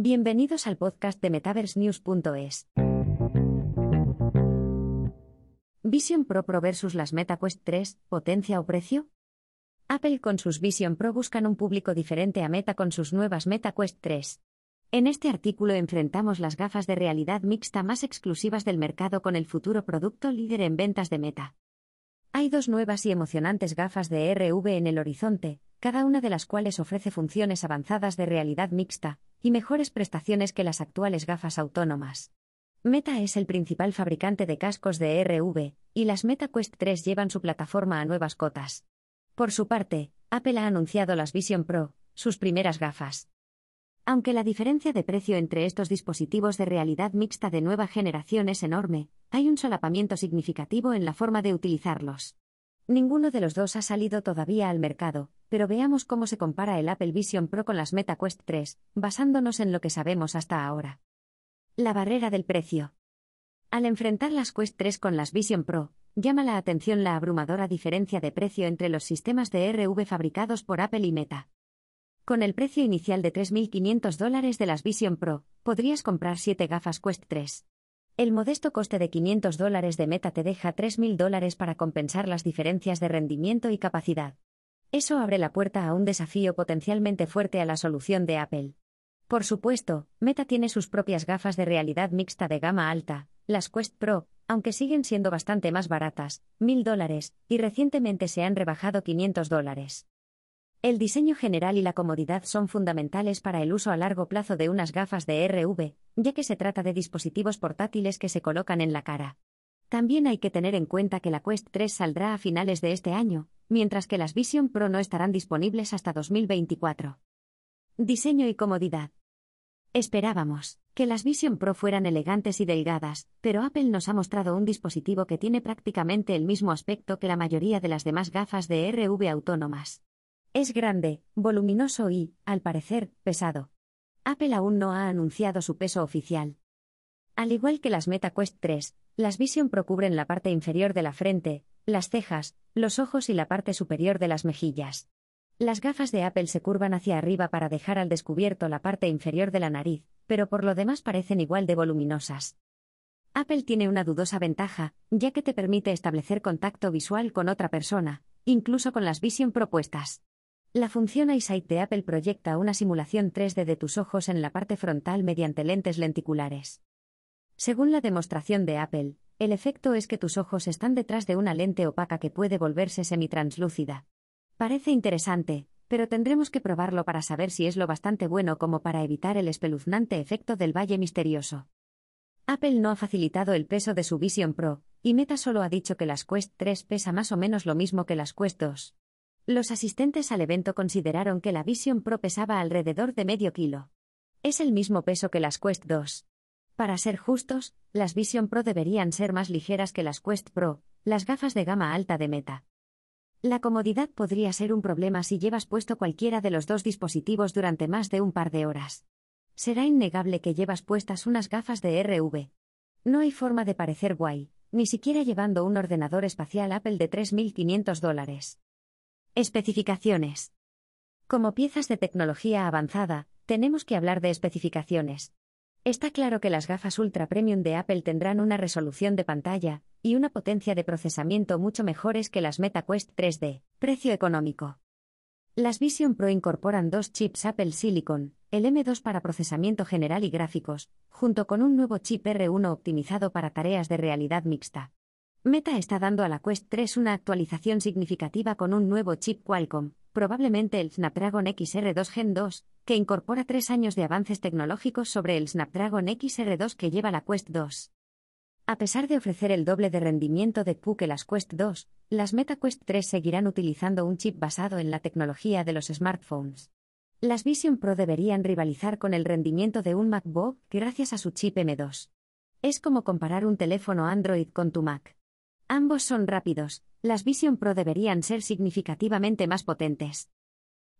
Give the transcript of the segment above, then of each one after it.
Bienvenidos al podcast de MetaverseNews.es. Vision Pro Pro versus las MetaQuest 3, ¿potencia o precio? Apple con sus Vision Pro buscan un público diferente a Meta con sus nuevas MetaQuest 3. En este artículo enfrentamos las gafas de realidad mixta más exclusivas del mercado con el futuro producto líder en ventas de Meta. Hay dos nuevas y emocionantes gafas de RV en el horizonte, cada una de las cuales ofrece funciones avanzadas de realidad mixta y mejores prestaciones que las actuales gafas autónomas. Meta es el principal fabricante de cascos de RV, y las Meta Quest 3 llevan su plataforma a nuevas cotas. Por su parte, Apple ha anunciado las Vision Pro, sus primeras gafas. Aunque la diferencia de precio entre estos dispositivos de realidad mixta de nueva generación es enorme, hay un solapamiento significativo en la forma de utilizarlos. Ninguno de los dos ha salido todavía al mercado, pero veamos cómo se compara el Apple Vision Pro con las Meta Quest 3, basándonos en lo que sabemos hasta ahora. La barrera del precio. Al enfrentar las Quest 3 con las Vision Pro, llama la atención la abrumadora diferencia de precio entre los sistemas de RV fabricados por Apple y Meta. Con el precio inicial de 3.500 dólares de las Vision Pro, podrías comprar 7 gafas Quest 3. El modesto coste de 500 dólares de Meta te deja 3.000 dólares para compensar las diferencias de rendimiento y capacidad. Eso abre la puerta a un desafío potencialmente fuerte a la solución de Apple. Por supuesto, Meta tiene sus propias gafas de realidad mixta de gama alta, las Quest Pro, aunque siguen siendo bastante más baratas, 1.000 dólares, y recientemente se han rebajado 500 dólares. El diseño general y la comodidad son fundamentales para el uso a largo plazo de unas gafas de RV, ya que se trata de dispositivos portátiles que se colocan en la cara. También hay que tener en cuenta que la Quest 3 saldrá a finales de este año, mientras que las Vision Pro no estarán disponibles hasta 2024. Diseño y comodidad. Esperábamos que las Vision Pro fueran elegantes y delgadas, pero Apple nos ha mostrado un dispositivo que tiene prácticamente el mismo aspecto que la mayoría de las demás gafas de RV autónomas. Es grande, voluminoso y, al parecer, pesado. Apple aún no ha anunciado su peso oficial. Al igual que las Meta Quest 3, las Vision Pro cubren la parte inferior de la frente, las cejas, los ojos y la parte superior de las mejillas. Las gafas de Apple se curvan hacia arriba para dejar al descubierto la parte inferior de la nariz, pero por lo demás parecen igual de voluminosas. Apple tiene una dudosa ventaja, ya que te permite establecer contacto visual con otra persona, incluso con las Vision propuestas. La función EyeSight de Apple proyecta una simulación 3D de tus ojos en la parte frontal mediante lentes lenticulares. Según la demostración de Apple, el efecto es que tus ojos están detrás de una lente opaca que puede volverse semitranslúcida. Parece interesante, pero tendremos que probarlo para saber si es lo bastante bueno como para evitar el espeluznante efecto del valle misterioso. Apple no ha facilitado el peso de su Vision Pro, y Meta solo ha dicho que las Quest 3 pesa más o menos lo mismo que las Quest 2. Los asistentes al evento consideraron que la Vision Pro pesaba alrededor de medio kilo. Es el mismo peso que las Quest 2. Para ser justos, las Vision Pro deberían ser más ligeras que las Quest Pro, las gafas de gama alta de Meta. La comodidad podría ser un problema si llevas puesto cualquiera de los dos dispositivos durante más de un par de horas. Será innegable que llevas puestas unas gafas de RV. No hay forma de parecer guay, ni siquiera llevando un ordenador espacial Apple de 3.500 dólares. Especificaciones. Como piezas de tecnología avanzada, tenemos que hablar de especificaciones. Está claro que las gafas Ultra Premium de Apple tendrán una resolución de pantalla y una potencia de procesamiento mucho mejores que las MetaQuest 3D. Precio económico. Las Vision Pro incorporan dos chips Apple Silicon, el M2 para procesamiento general y gráficos, junto con un nuevo chip R1 optimizado para tareas de realidad mixta. Meta está dando a la Quest 3 una actualización significativa con un nuevo chip Qualcomm, probablemente el Snapdragon XR2 Gen 2, que incorpora tres años de avances tecnológicos sobre el Snapdragon XR2 que lleva la Quest 2. A pesar de ofrecer el doble de rendimiento de Q que las Quest 2, las Meta Quest 3 seguirán utilizando un chip basado en la tecnología de los smartphones. Las Vision Pro deberían rivalizar con el rendimiento de un MacBook gracias a su chip M2. Es como comparar un teléfono Android con tu Mac. Ambos son rápidos, las Vision Pro deberían ser significativamente más potentes.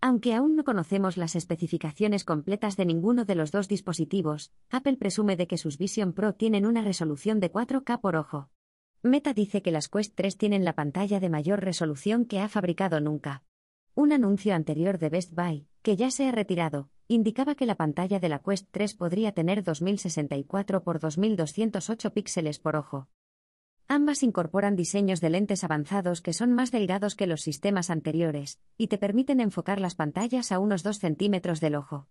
Aunque aún no conocemos las especificaciones completas de ninguno de los dos dispositivos, Apple presume de que sus Vision Pro tienen una resolución de 4K por ojo. Meta dice que las Quest 3 tienen la pantalla de mayor resolución que ha fabricado nunca. Un anuncio anterior de Best Buy, que ya se ha retirado, indicaba que la pantalla de la Quest 3 podría tener 2064 x 2208 píxeles por ojo. Ambas incorporan diseños de lentes avanzados que son más delgados que los sistemas anteriores, y te permiten enfocar las pantallas a unos 2 centímetros del ojo.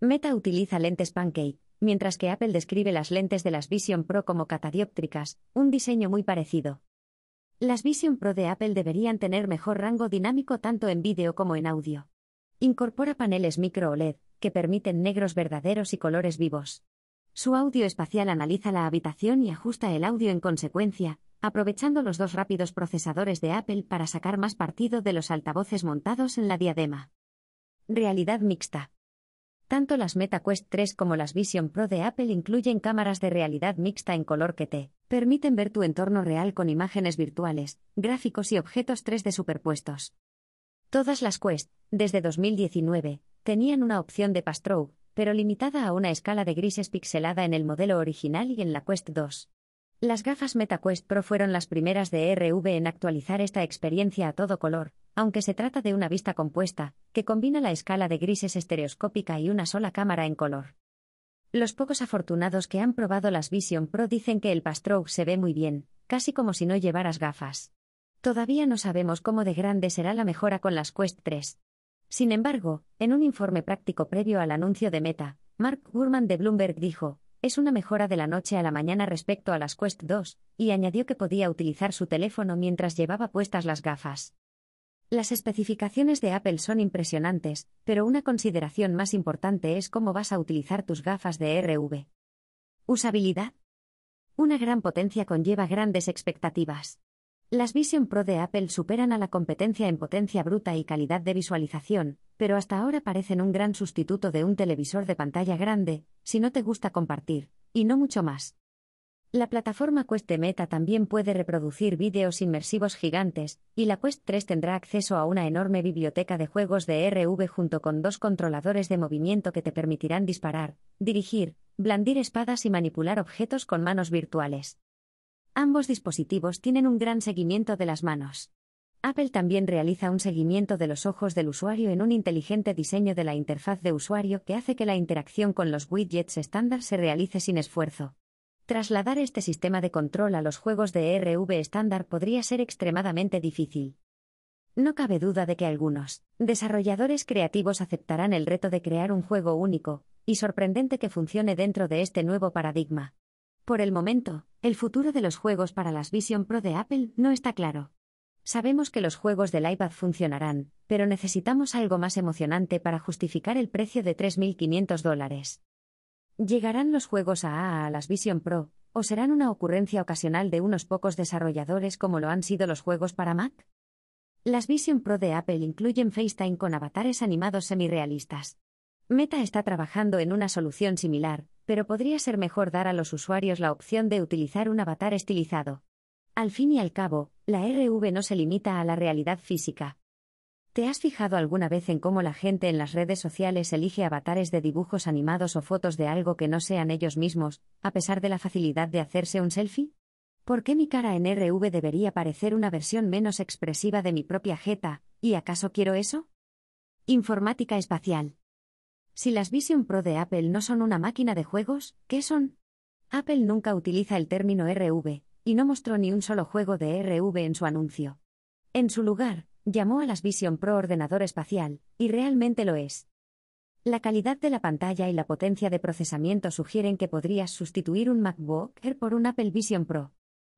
Meta utiliza lentes Pancake, mientras que Apple describe las lentes de las Vision Pro como catadióptricas, un diseño muy parecido. Las Vision Pro de Apple deberían tener mejor rango dinámico tanto en vídeo como en audio. Incorpora paneles micro OLED, que permiten negros verdaderos y colores vivos. Su audio espacial analiza la habitación y ajusta el audio en consecuencia, aprovechando los dos rápidos procesadores de Apple para sacar más partido de los altavoces montados en la diadema. Realidad mixta. Tanto las Meta Quest 3 como las Vision Pro de Apple incluyen cámaras de realidad mixta en color que te permiten ver tu entorno real con imágenes virtuales, gráficos y objetos 3D superpuestos. Todas las Quest, desde 2019, tenían una opción de pass-through, pero limitada a una escala de grises pixelada en el modelo original y en la Quest 2. Las gafas MetaQuest Pro fueron las primeras de RV en actualizar esta experiencia a todo color, aunque se trata de una vista compuesta, que combina la escala de grises estereoscópica y una sola cámara en color. Los pocos afortunados que han probado las Vision Pro dicen que el Pastroke se ve muy bien, casi como si no llevaras gafas. Todavía no sabemos cómo de grande será la mejora con las Quest 3. Sin embargo, en un informe práctico previo al anuncio de Meta, Mark Gurman de Bloomberg dijo, es una mejora de la noche a la mañana respecto a las Quest 2, y añadió que podía utilizar su teléfono mientras llevaba puestas las gafas. Las especificaciones de Apple son impresionantes, pero una consideración más importante es cómo vas a utilizar tus gafas de RV. Usabilidad. Una gran potencia conlleva grandes expectativas. Las Vision Pro de Apple superan a la competencia en potencia bruta y calidad de visualización, pero hasta ahora parecen un gran sustituto de un televisor de pantalla grande, si no te gusta compartir, y no mucho más. La plataforma Quest Meta también puede reproducir vídeos inmersivos gigantes, y la Quest 3 tendrá acceso a una enorme biblioteca de juegos de RV junto con dos controladores de movimiento que te permitirán disparar, dirigir, blandir espadas y manipular objetos con manos virtuales. Ambos dispositivos tienen un gran seguimiento de las manos. Apple también realiza un seguimiento de los ojos del usuario en un inteligente diseño de la interfaz de usuario que hace que la interacción con los widgets estándar se realice sin esfuerzo. Trasladar este sistema de control a los juegos de RV estándar podría ser extremadamente difícil. No cabe duda de que algunos desarrolladores creativos aceptarán el reto de crear un juego único y sorprendente que funcione dentro de este nuevo paradigma. Por el momento, el futuro de los juegos para las Vision Pro de Apple no está claro. Sabemos que los juegos del iPad funcionarán, pero necesitamos algo más emocionante para justificar el precio de 3.500 dólares. ¿Llegarán los juegos a, a las Vision Pro, o serán una ocurrencia ocasional de unos pocos desarrolladores como lo han sido los juegos para Mac? Las Vision Pro de Apple incluyen FaceTime con avatares animados semirealistas. Meta está trabajando en una solución similar, pero podría ser mejor dar a los usuarios la opción de utilizar un avatar estilizado. Al fin y al cabo, la RV no se limita a la realidad física. ¿Te has fijado alguna vez en cómo la gente en las redes sociales elige avatares de dibujos animados o fotos de algo que no sean ellos mismos, a pesar de la facilidad de hacerse un selfie? ¿Por qué mi cara en RV debería parecer una versión menos expresiva de mi propia jeta, y acaso quiero eso? Informática espacial. Si las Vision Pro de Apple no son una máquina de juegos, ¿qué son? Apple nunca utiliza el término RV, y no mostró ni un solo juego de RV en su anuncio. En su lugar, llamó a las Vision Pro ordenador espacial, y realmente lo es. La calidad de la pantalla y la potencia de procesamiento sugieren que podrías sustituir un MacBook Air por un Apple Vision Pro.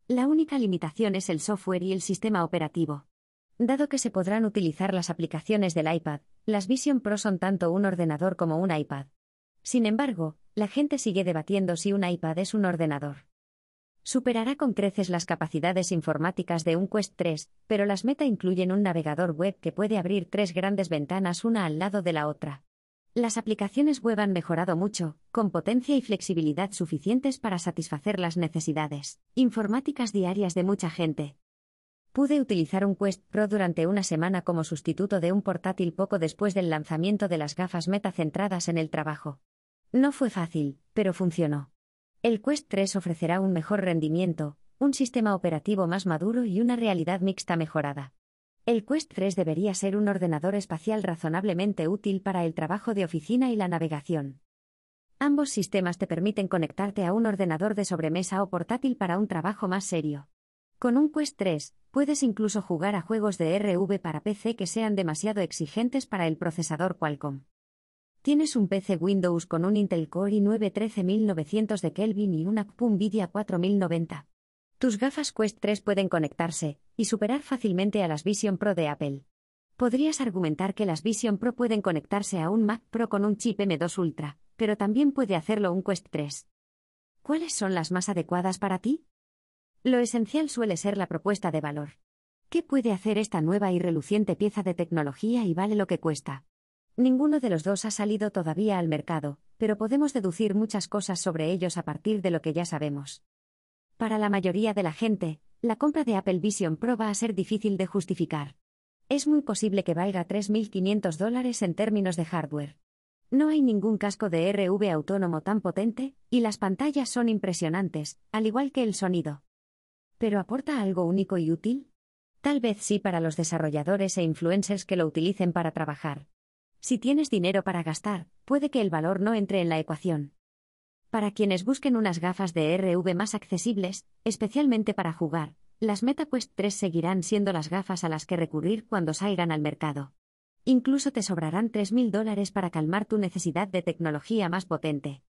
La única limitación es el software y el sistema operativo. Dado que se podrán utilizar las aplicaciones del iPad, las Vision Pro son tanto un ordenador como un iPad. Sin embargo, la gente sigue debatiendo si un iPad es un ordenador. Superará con creces las capacidades informáticas de un Quest 3, pero las Meta incluyen un navegador web que puede abrir tres grandes ventanas una al lado de la otra. Las aplicaciones web han mejorado mucho, con potencia y flexibilidad suficientes para satisfacer las necesidades informáticas diarias de mucha gente. Pude utilizar un Quest Pro durante una semana como sustituto de un portátil poco después del lanzamiento de las gafas meta centradas en el trabajo. No fue fácil, pero funcionó. El Quest 3 ofrecerá un mejor rendimiento, un sistema operativo más maduro y una realidad mixta mejorada. El Quest 3 debería ser un ordenador espacial razonablemente útil para el trabajo de oficina y la navegación. Ambos sistemas te permiten conectarte a un ordenador de sobremesa o portátil para un trabajo más serio. Con un Quest 3, puedes incluso jugar a juegos de RV para PC que sean demasiado exigentes para el procesador Qualcomm. Tienes un PC Windows con un Intel Core i9 13900 de Kelvin y una CPU Nvidia 4090. Tus gafas Quest 3 pueden conectarse y superar fácilmente a las Vision Pro de Apple. Podrías argumentar que las Vision Pro pueden conectarse a un Mac Pro con un chip M2 Ultra, pero también puede hacerlo un Quest 3. ¿Cuáles son las más adecuadas para ti? Lo esencial suele ser la propuesta de valor. ¿Qué puede hacer esta nueva y reluciente pieza de tecnología y vale lo que cuesta? Ninguno de los dos ha salido todavía al mercado, pero podemos deducir muchas cosas sobre ellos a partir de lo que ya sabemos. Para la mayoría de la gente, la compra de Apple Vision Pro va a ser difícil de justificar. Es muy posible que valga 3.500 dólares en términos de hardware. No hay ningún casco de RV autónomo tan potente, y las pantallas son impresionantes, al igual que el sonido. ¿Pero aporta algo único y útil? Tal vez sí para los desarrolladores e influencers que lo utilicen para trabajar. Si tienes dinero para gastar, puede que el valor no entre en la ecuación. Para quienes busquen unas gafas de RV más accesibles, especialmente para jugar, las MetaQuest 3 seguirán siendo las gafas a las que recurrir cuando salgan al mercado. Incluso te sobrarán 3.000 dólares para calmar tu necesidad de tecnología más potente.